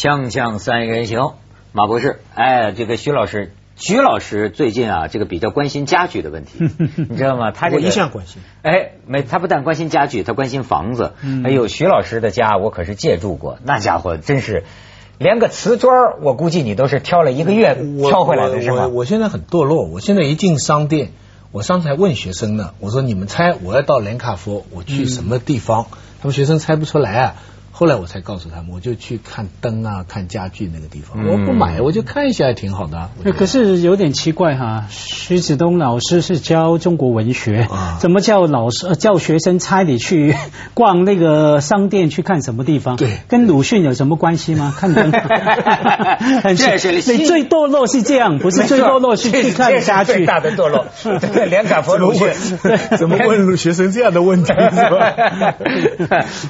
锵锵三人行，马博士，哎，这个徐老师，徐老师最近啊，这个比较关心家具的问题，你知道吗？他这个我一向关心。哎，没，他不但关心家具，他关心房子。哎呦，徐老师的家我可是借住过，那家伙真是连个瓷砖，我估计你都是挑了一个月挑回来的是我我吗？我现在很堕落，我现在一进商店，我上次还问学生呢，我说你们猜我要到连卡佛，我去什么地方？他们学生猜不出来啊。后来我才告诉他们，我就去看灯啊，看家具那个地方。嗯我不买，我就看一下，还挺好的可是有点奇怪哈，徐子东老师是教中国文学，啊怎么叫老师呃叫学生猜你去 逛那个商店去看什么地方？对跟鲁迅有什么关系吗？看灯，很奇这是你最堕落是这样，不是最堕落是去看家具。最大的堕落，对连卡佛鲁迅，怎么问学生这样的问题是吧？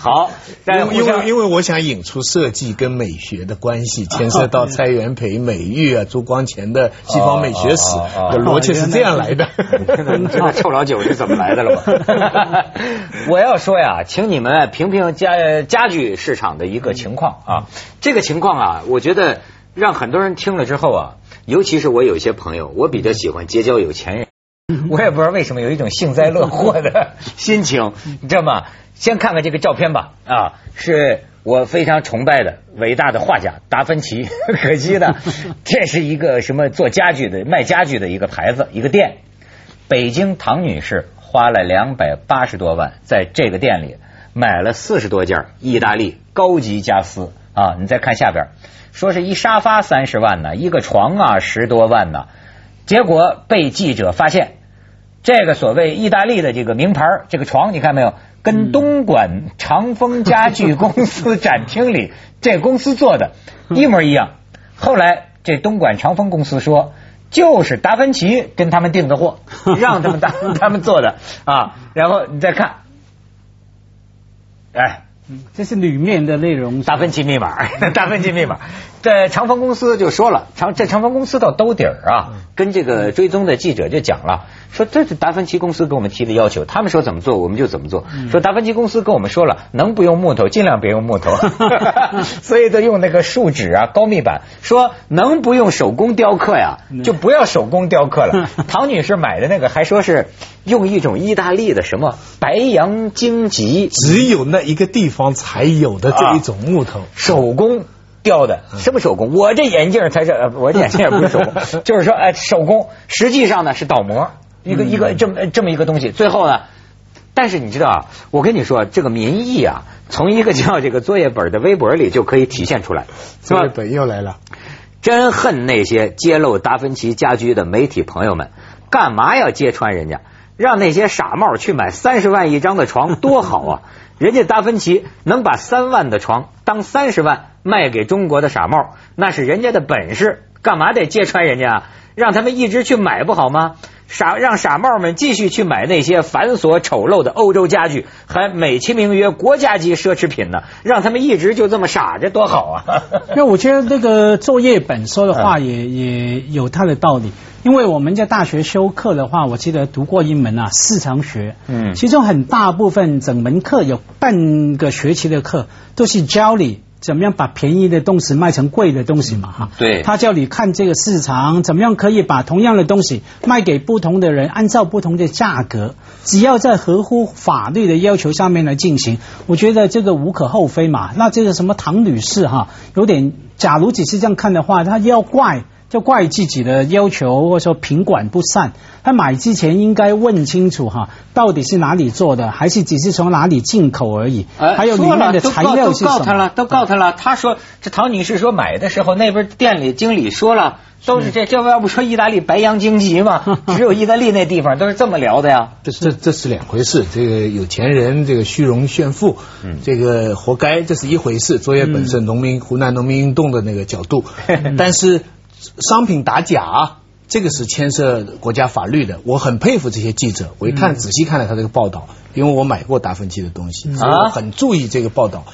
好，但因为为因为我想引出设计跟美学的关系，牵涉到蔡元培美育啊、朱光潜的西方美学史逻辑是这样来的。这个臭老九是怎么来的了吧？我要说呀，请你们评评家家具市场的一个情况啊。这个情况啊，我觉得让很多人听了之后啊，尤其是我有一些朋友，我比较喜欢结交有钱人。我也不知道为什么有一种幸灾乐祸的心情，你知道吗？先看看这个照片吧，啊，是我非常崇拜的伟大的画家达芬奇。可惜呢，这是一个什么做家具的卖家具的一个牌子一个店。北京唐女士花了两百八十多万，在这个店里买了四十多件意大利高级家私啊！你再看下边，说是一沙发三十万呢，一个床啊十多万呢。结果被记者发现，这个所谓意大利的这个名牌儿这个床，你看没有，跟东莞长丰家具公司展厅里 这公司做的一模一样。后来这东莞长丰公司说。就是达芬奇跟他们订的货，让他们他 他们做的啊，然后你再看，哎，这是里面的内容。达芬奇密码，达芬奇密码。这长风公司就说了，长这长风公司到兜底儿啊，跟这个追踪的记者就讲了，说这是达芬奇公司给我们提的要求，他们说怎么做我们就怎么做。说达芬奇公司跟我们说了，能不用木头尽量别用木头，所以都用那个树脂啊高密板。说能不用手工雕刻呀，就不要手工雕刻了。唐女士买的那个还说是用一种意大利的什么白杨荆棘只有那一个地方才有的这一种木头，手工雕的，什么手工？我这眼镜才是，呃我这眼镜也不是手工，就是说，哎，手工，实际上呢是倒模，一个一个这么这么一个东西。最后呢，但是你知道啊，我跟你说，这个民意啊，从一个叫这个作业本的微博里就可以体现出来，是吧这？本又来了。真恨那些揭露达芬奇家居的媒体朋友们，干嘛要揭穿人家？让那些傻帽去买三十万一张的床多好啊！人家达芬奇能把三万的床当三十万卖给中国的傻帽，那是人家的本事，干嘛得揭穿人家啊？让他们一直去买不好吗？傻让傻帽们继续去买那些繁琐丑陋的欧洲家具，还美其名曰国家级奢侈品呢？让他们一直就这么傻着多好啊！那我觉得那个作业本说的话也、也有它的道理。因为我们在大学修课的话，我记得读过一门啊市场学，嗯其中很大部分整门课有半个学期的课都是教你怎么样把便宜的东西卖成贵的东西嘛，哈。对他叫你看这个市场，怎么样可以把同样的东西卖给不同的人，按照不同的价格，只要在合乎法律的要求上面来进行，我觉得这个无可厚非嘛。那这个什么唐女士哈，有点，假如只是这样看的话，她要怪。就怪自己的要求，或者说品管不善。他买之前应该问清楚哈，到底是哪里做的，还是只是从哪里进口而已？还有里面的材料是什么？都告他了，都告他了。他说这唐女士说买的时候，那边店里经理说了，都是这这要不说意大利白羊荆棘嘛，只有意大利那地方都是这么聊的呀。这这这是两回事，这个有钱人这个虚荣炫富，嗯这个活该，这是一回事。作业本身农民湖南农民运动的那个角度，但是商品打假。这个是牵涉国家法律的，我很佩服这些记者。我一看仔细看了他这个报道，因为我买过达芬奇的东西，所以我很注意这个报道。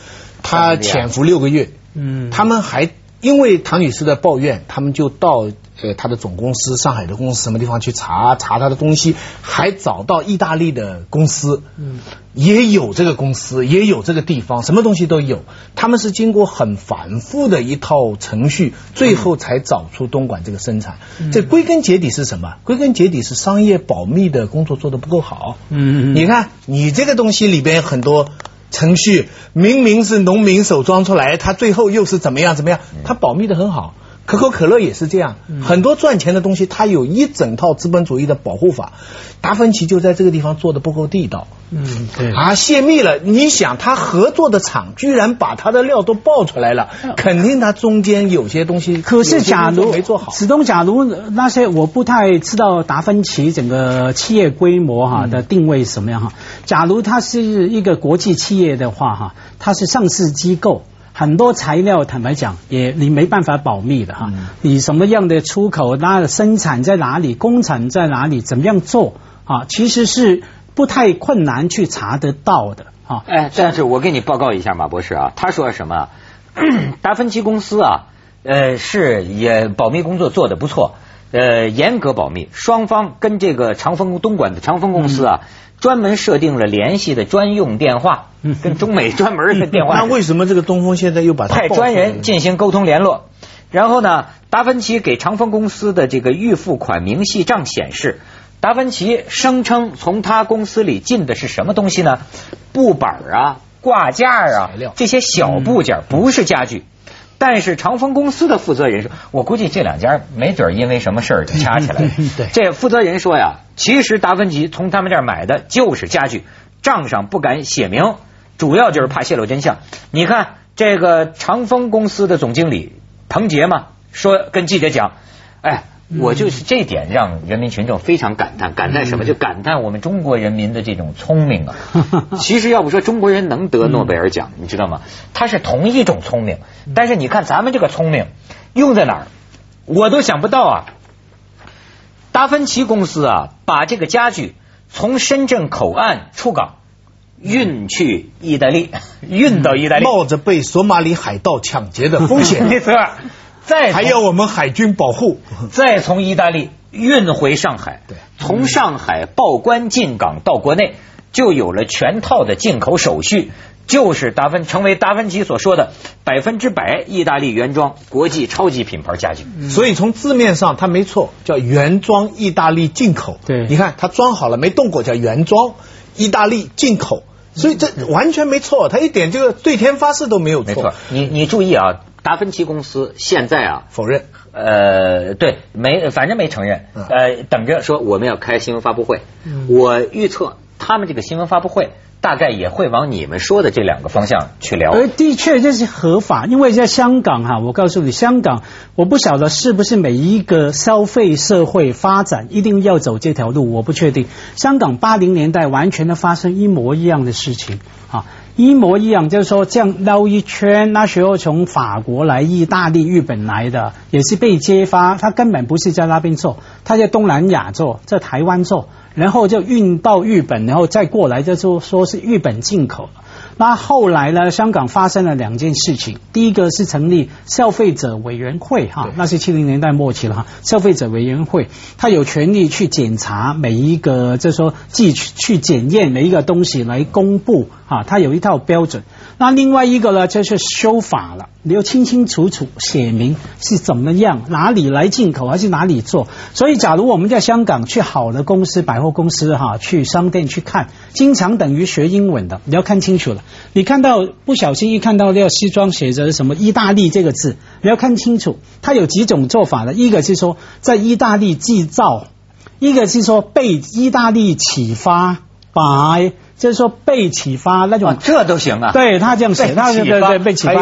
他潜伏六个月，嗯他们还因为唐女士的抱怨，他们就到呃她的总公司上海的公司什么地方去查查她的东西，还找到意大利的公司，嗯，也有这个公司，也有这个地方，什么东西都有。他们是经过很繁复的一套程序，最后才找出东莞这个生产。这归根结底是什么？归根结底是商业保密的工作做得不够好。嗯嗯，你看你这个东西里边很多。程序明明是农民手装出来，他最后又是怎么样怎么样？他保密的很好。可口可乐也是这样，很多赚钱的东西，它有一整套资本主义的保护法。达芬奇就在这个地方做的不够地道。嗯，对。啊，泄密了！你想，他合作的厂居然把他的料都爆出来了，肯定他中间有些东西。可是，假如没做好，始终假如那些我不太知道达芬奇整个企业规模哈的定位什么样哈。假如它是一个国际企业的话哈，它是上市机构。很多材料，坦白讲，也你没办法保密的哈。你什么样的出口，那生产在哪里，工厂在哪里，怎么样做啊？其实是不太困难去查得到的啊。哎，但是我给你报告一下，马博士啊，他说什么？达芬奇公司啊，呃，是也保密工作做得不错，呃，严格保密。双方跟这个长丰东莞的长丰公司啊。专门设定了联系的专用电话，跟中美专门的电话。那为什么这个东风现在又把派专人进行沟通联络？然后呢，达芬奇给长丰公司的这个预付款明细账显示，达芬奇声称从他公司里进的是什么东西呢？布板啊、挂架啊这些小部件，不是家具。但是长丰公司的负责人说，我估计这两家没准因为什么事儿就掐起来了。这负责人说呀，其实达芬奇从他们这儿买的就是家具，账上不敢写明，主要就是怕泄露真相。你看这个长丰公司的总经理彭杰嘛，说跟记者讲，哎。我就是这点让人民群众非常感叹，感叹什么？就感叹我们中国人民的这种聪明啊！其实要不说中国人能得诺贝尔奖，你知道吗？他是同一种聪明，但是你看咱们这个聪明用在哪儿，我都想不到啊！达芬奇公司啊，把这个家具从深圳口岸出港运去意大利，运到意大利，冒着被索马里海盗抢劫的风险，没错。再还要我们海军保护，再从意大利运回上海，对，从上海报关进港到国内，就有了全套的进口手续，就是达芬成为达芬奇所说的百分之百意大利原装国际超级品牌家具。所以从字面上它没错，叫原装意大利进口。对，你看它装好了没动过，叫原装意大利进口，所以这完全没错，它一点这个对天发誓都没有错。你你注意啊。达芬奇公司现在啊否认，呃，对，没，反正没承认，呃，等着说我们要开新闻发布会，我预测他们这个新闻发布会大概也会往你们说的这两个方向去聊。呃，的确这是合法，因为在香港哈，我告诉你，香港我不晓得是不是每一个消费社会发展一定要走这条路，我不确定。香港八零年代完全的发生一模一样的事情啊。一模一样，就是说这样绕一圈，那时候从法国来、意大利、日本来的，也是被揭发，他根本不是在那边做，他在东南亚做，在台湾做，然后就运到日本，然后再过来，就说说是日本进口。那后来呢？香港发生了两件事情。第一个是成立消费者委员会，哈，那是七零年代末期了，哈。消费者委员会，他有权利去检查每一个，就是说，去去检验每一个东西来公布，哈，他有一套标准。那另外一个呢，就是修法了，你要清清楚楚写明是怎么样，哪里来进口还是哪里做。所以，假如我们在香港去好的公司、百货公司，哈，去商店去看，经常等于学英文的，你要看清楚了。你看到不小心一看到那个西装写着什么意大利这个字，你要看清楚，它有几种做法的。一个是说在意大利制造，一个是说被意大利启发，by 就是说被启发那种，这都行啊。对他这样写，他对对被启发，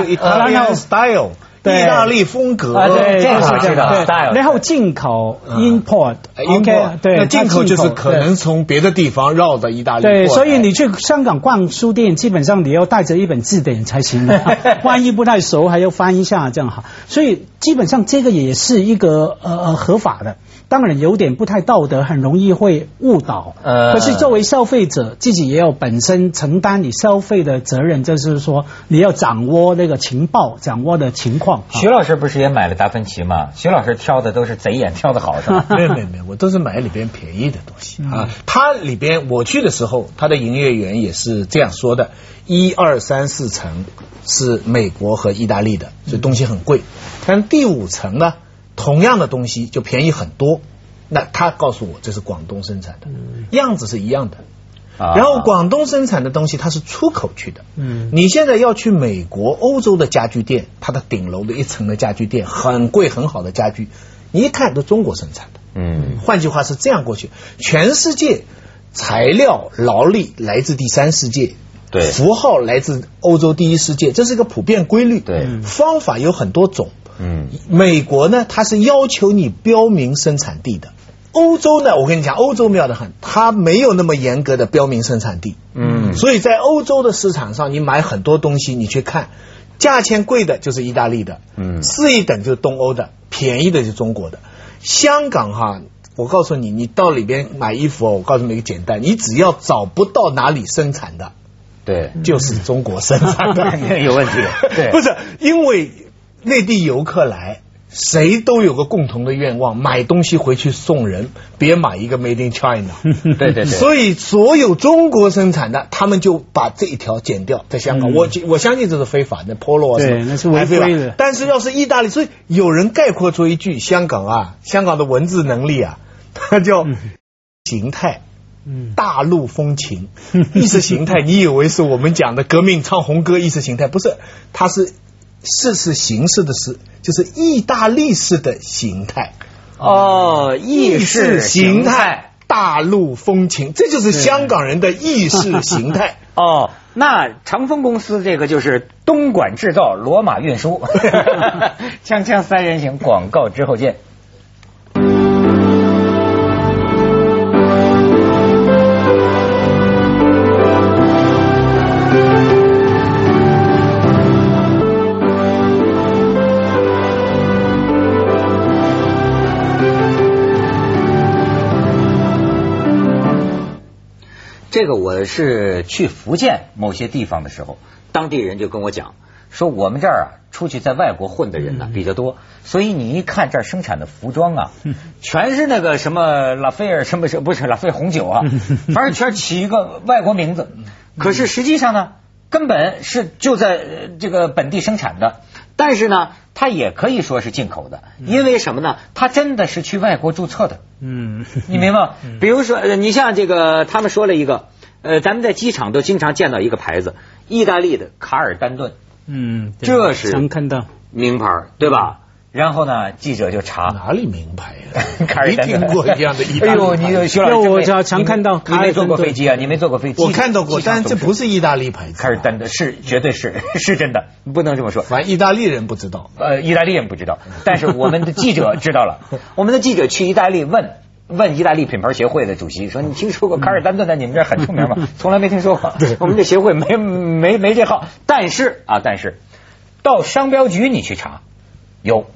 然后 style。意大利风格，对，这个是的。然后进口 import，OK，对，进口就是可能从别的地方绕到意大利。对，所以你去香港逛书店，基本上你要带着一本字典才行，万一不太熟，还要翻一下这样好。所以基本上这个也是一个呃呃合法的。当然有点不太道德，很容易会误导。呃，可是作为消费者，自己也要本身承担你消费的责任，就是说你要掌握那个情报，掌握的情况。况。徐老师不是也买了达芬奇吗？徐老师挑的都是贼眼挑的好是吧？没有没有没有，我都是买里边便宜的东西啊。它里边我去的时候，它的营业员也是这样说的：一二三四层是美国和意大利的，所以东西很贵。但第五层呢，同样的东西就便宜很多。那他告诉我这是广东生产的，样子是一样的。啊然后广东生产的东西它是出口去的，嗯你现在要去美国、欧洲的家具店，它的顶楼的一层的家具店很贵很好的家具，你一看都中国生产的。嗯换句话是这样过去，全世界材料劳力来自第三世界，对符号来自欧洲第一世界，这是一个普遍规律。对方法有很多种。嗯美国呢，它是要求你标明生产地的。欧洲呢，我跟你讲，欧洲妙得很，它没有那么严格的标明生产地。嗯所以在欧洲的市场上，你买很多东西，你去看，价钱贵的就是意大利的，嗯次一等就是东欧的，便宜的就是中国的。香港哈，我告诉你，你到里边买衣服哦，我告诉你一个简单，你只要找不到哪里生产的，对就是中国生产的，有问题对 不是因为内地游客来。谁都有个共同的愿望，买东西回去送人，别买一个 Made in China。对对对，所以所有中国生产的，他们就把这一条剪掉，在香港，嗯。我我相信这是非法的，polo 啊对那是违法规的。但是要是意大利，所以有人概括出一句：香港啊，香港的文字能力啊，它叫形态。嗯。大陆风情，意识形态，你以为是我们讲的革命唱红歌意识形态？不是，它是是是形式的事，就是意大利式的形态。哦，意识形态。大陆风情，这就是香港人的意识形态。哦，那长丰公司这个就是东莞制造，罗马运输。锵锵三人行，广告之后见。这个我是去福建某些地方的时候，当地人就跟我讲，说我们这儿啊，出去在外国混的人呢、比较多，所以你一看这儿生产的服装啊，全是那个什么拉斐尔什么什么不是拉斐尔红酒啊，反正全起一个外国名字，可是实际上呢，根本是就在呃这个本地生产的，但是呢，它也可以说是进口的，因为什么呢？它真的是去外国注册的。嗯，你明白吗？比如说，呃你像这个，他们说了一个，呃，咱们在机场都经常见到一个牌子，意大利的卡尔丹顿嗯，这是能看到。名牌，对吧？然后呢，记者就查，哪里名牌呀、卡尔没丹顿听过这样的意大利 哎呦，你有徐老师因为真没我常常看到你没坐过飞机啊？你没坐过飞机？我看到过，但是这不是意大利牌子。卡尔丹顿，是绝对是 是真的，不能这么说。反正意大利人不知道。呃，意大利人不知道，但是我们的记者知道了。我们的记者去意大利问问意大利品牌协会的主席说：“你听说过卡尔丹顿在你们这儿很出名吗？”从来没听说过，我们这协会没没没这号。但是啊，但是到商标局你去查，有。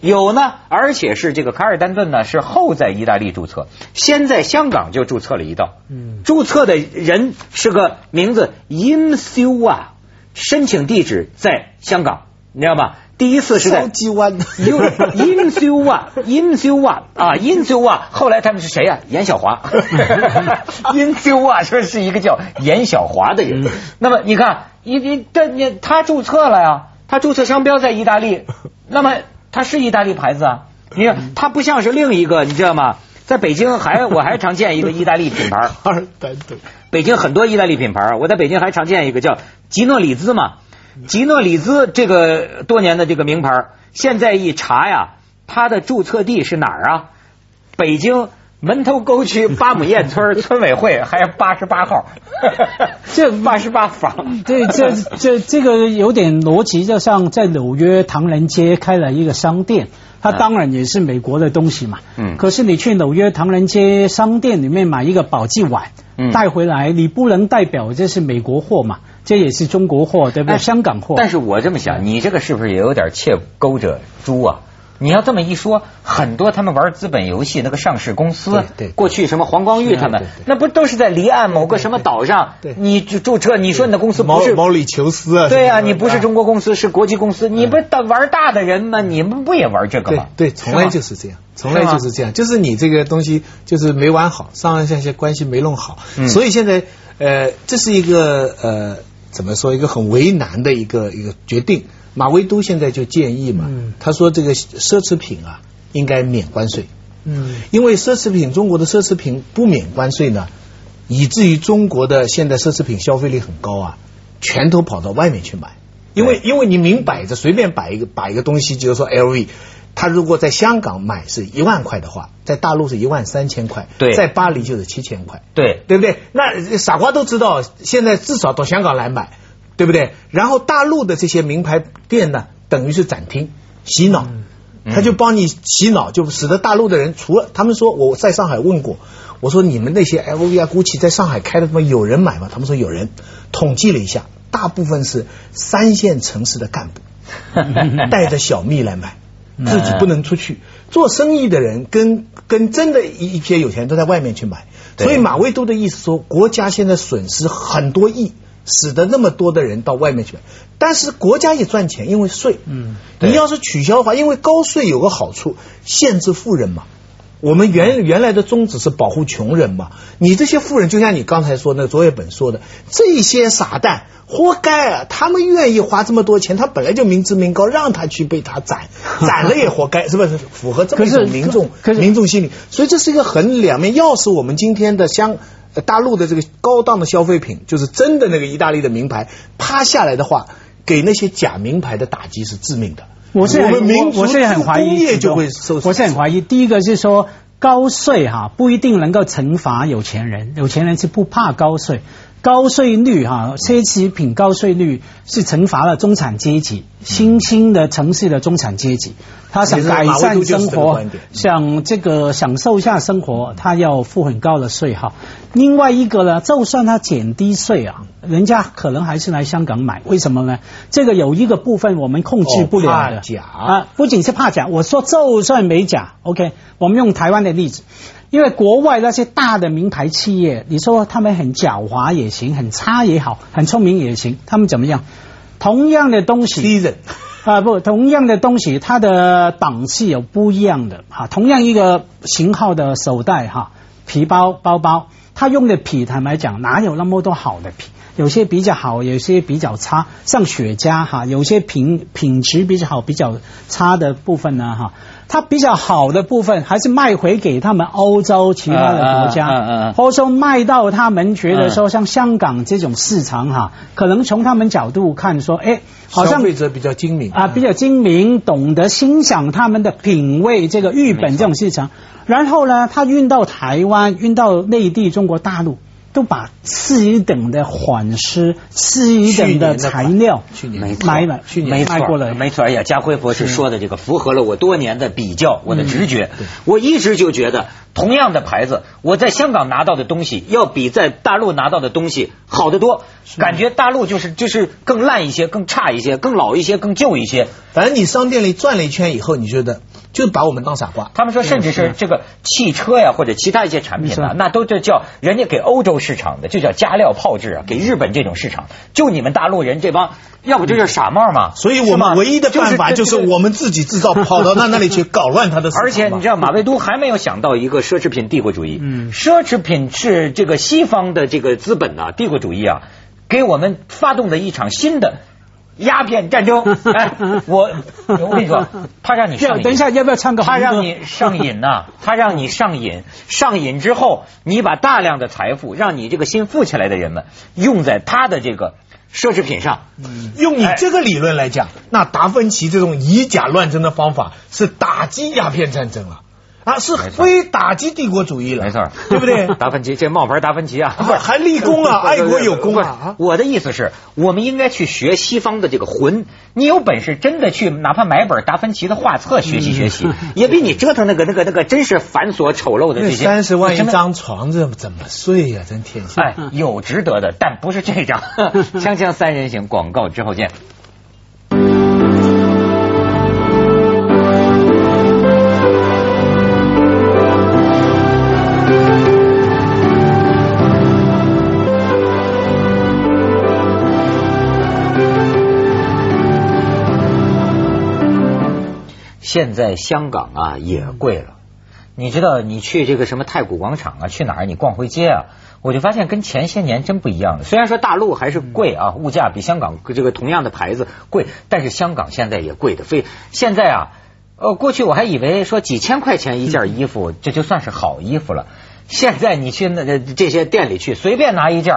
有呢，而且是这个卡尔丹顿呢，是后在意大利注册，先在香港就注册了一道。嗯注册的人是个名字 Siu 啊，申请地址在香港，你知道吗？第一次是在烧鸡湾。In Siu 啊，In Siu 啊后来他们是谁呀、严小华。In Siu 啊，说是一个叫严小华的人。那么你看，你你这你他注册了呀，他注册商标在意大利，那么他是意大利牌子啊。你看，它不像是另一个，你知道吗？在北京还我还常见一个意大利品牌。北京很多意大利品牌啊，我在北京还常见一个叫吉诺里兹嘛。吉诺里兹这个多年的这个名牌，现在一查呀，它的注册地是哪儿啊？北京门头沟区八亩堰村村委会，还有八十八号，这八十八房。对，这这这个有点逻辑，就像在纽约唐人街开了一个商店，它当然也是美国的东西嘛。嗯可是你去纽约唐人街商店里面买一个宝济碗，嗯带回来，你不能代表这是美国货嘛？这也是中国货，对不对？哎香港货。但是我这么想，你这个是不是也有点切钩着猪啊？你要这么一说，很多他们玩资本游戏那个上市公司，对对过去什么黄光裕他们那不都是在离岸某个什么岛上？对，对你注注册，你说你的公司毛不是毛里求斯啊，对呀、什么的你不是中国公司，是国际公司，你不大玩大的人吗？你们不也玩这个吗？对对，从来就是是这样，从来就是这样，就是你这个东西就是没玩好，上上下下关系没弄好，嗯。所以现在呃，这是一个呃，怎么说一个很为难的一个一个决定。马未都现在就建议嘛，嗯。他说这个奢侈品啊应该免关税，嗯。因为奢侈品中国的奢侈品不免关税呢，以至于中国的现在奢侈品消费力很高啊，全都跑到外面去买。因为因为你明摆着随便摆一个摆一个东西，就是说 LV，他如果在香港买是一万块的话，在大陆是一万三千块，对。在巴黎就是七千块，对。对不对？那傻瓜都知道，现在至少到香港来买，对不对？然后大陆的这些名牌店呢，等于是展厅洗脑。他就帮你洗脑，就使得大陆的人除了他们说我在上海问过，我说你们那些 LV 啊、GUCCI 在上海开的地方有人买吗？他们说有人，统计了一下，大部分是三线城市的干部 带着小蜜来买，自己不能出去。做生意的人跟跟真的一一批有钱人都在外面去买，所以马未都的意思说，国家现在损失很多亿。使得那么多的人到外面去买，但是国家也赚钱，因为税。嗯，你要是取消的话，因为高税有个好处，限制富人嘛。我们原原来的宗旨是保护穷人嘛，你这些富人就像你刚才说那个卓越本说的，这些傻蛋活该啊！他们愿意花这么多钱，他本来就民脂民膏，让他去被他宰，宰了也活该，是不是？符合这么一种民众民众心理，所以这是一个很两面。要是我们今天的香呃大陆的这个高档的消费品，就是真的那个意大利的名牌趴下来的话，给那些假名牌的打击是致命的。我是很我们民族我我是很怀疑工业就会受，我是很怀疑。第一个是说高税哈不一定能够惩罚有钱人，有钱人是不怕高税。高税率哈，奢侈品高税率是惩罚了中产阶级，新兴的城市的中产阶级，他想改善生活，想这个享受一下生活，他要付很高的税哈。另外一个呢，就算他减低税啊，人家可能还是来香港买，为什么呢？这个有一个部分我们控制不了的哦怕假啊，不仅是怕假，我说就算没假，OK，我们用台湾的例子。因为国外那些大的名牌企业，你说他们很狡猾也行，很差也好，很聪明也行，他们怎么样？同样的东西，啊不，同样的东西，它的档次有不一样的哈。同样一个型号的手袋哈，皮包包包，它用的皮，坦白讲，哪有那么多好的皮？有些比较好，有些比较差，像雪茄哈，有些品品质比较好，比较差的部分呢哈，它比较好的部分还是卖回给他们欧洲其他的国家，嗯嗯嗯或者说卖到他们觉得说像香港这种市场哈，可能从他们角度看说，哎，好像消费者比较精明。啊，比较精明，懂得欣赏他们的品味，这个日本这种市场。然后呢，他运到台湾，运到内地中国大陆，都把次一等的缓释、次一等的材料去年买了，去年卖过了。没错。哎呀，家辉博士说的这个符合了我多年的比较，我的直嗯觉。我一直就觉得，同样的牌子，我在香港拿到的东西要比在大陆拿到的东西好得多。感觉大陆就是就是更烂一些，更差一些，更老一些，更旧一些。反正你商店里转了一圈以后，你觉得就把我们当傻瓜。他们说，甚至是这个汽车呀，或者其他一些产品呢没错，那都这叫人家给欧洲市场的，就叫加料炮制啊，给日本这种市场，就你们大陆人这帮，要不就是傻帽嘛。所以我们唯一的办法就是我们自己制造，跑到那那里去搞乱他的市场。而且你知道，马未都还没有想到一个奢侈品帝国主义。嗯奢侈品是这个西方的这个资本呐、帝国主义啊，给我们发动的一场新的鸦片战争。哎，我我跟你说，他让你上瘾。等一下，要不要唱歌他让你上瘾呐、他让你上瘾，上瘾之后，你把大量的财富，让你这个新富起来的人们用在他的这个奢侈品上。用你这个理论来讲，那达芬奇这种以假乱真的方法是打击鸦片战争了啊，是非打击帝国主义了，没错，对不对？达芬奇这冒牌达芬奇啊，不是还立功啊，爱国有功啊！我的意思是，我们应该去学西方的这个魂。你有本事真的去，哪怕买本达芬奇的画册学习学习，也比你折腾那个那个那个真是繁琐丑陋的那这些三十万一张床，这怎么睡呀、真天下！哎，有值得的，但不是这张。锵锵三人行，广告之后见。现在香港啊也贵了。你知道，你去这个什么太古广场啊，去哪儿你逛回街啊，我就发现跟前些年真不一样了。虽然说大陆还是贵啊，物价比香港这个同样的牌子贵，但是香港现在也贵的所以。现在啊，呃，过去我还以为说几千块钱一件衣服，这就算是好衣服了。现在你去那这些店里去，随便拿一件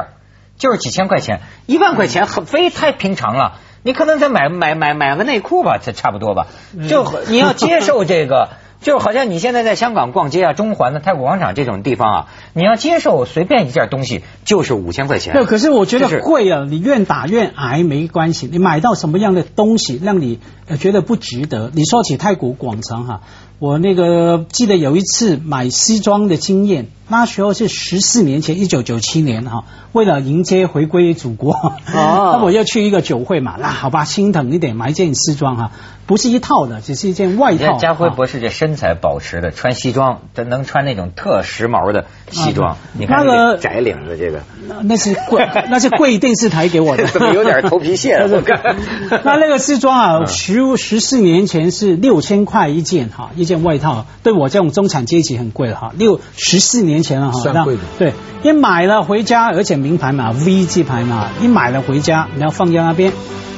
就是几千块钱，一万块钱很非太平常了。你可能再买买买买个内裤吧，才差不多吧。就你要接受这个。就好像你现在在香港逛街啊，中环的太古广场这种地方啊，你要接受随便一件东西就是五千块钱。对，可是我觉得贵啊，你愿打愿挨没关系。你买到什么样的东西让你觉得不值得？你说起太古广场哈，我那个记得有一次买西装的经验，那时候是十四年前，一九九七年哈，为了迎接回归祖国，那我要去一个酒会嘛，那好吧，心疼一点买一件西装哈。不是一套的，只是一件外套。家辉博士这身材保持的，穿西装，他能穿那种特时髦的西装。你看那个窄领的这个，那是贵，那是贵电视台给我的。怎么有点头皮屑了？那那个西装啊，十十四年前是六千块一件哈，一件外套，对我这种中产阶级很贵了哈。六十四年前了哈，算贵的。对，一买了回家，而且名牌嘛，V 字牌嘛，你买了回家，你要放在那边。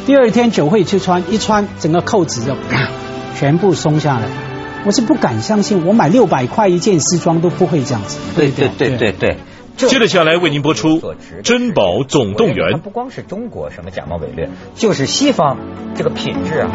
第二天酒会去穿，一穿整个扣子就啪，全部松下来。我是不敢相信，我买六百块一件西装都不会这样子。对对对对对。接着下来为您播出《珍宝总动员》。不光是中国什么假冒伪劣，就是西方这个品质啊。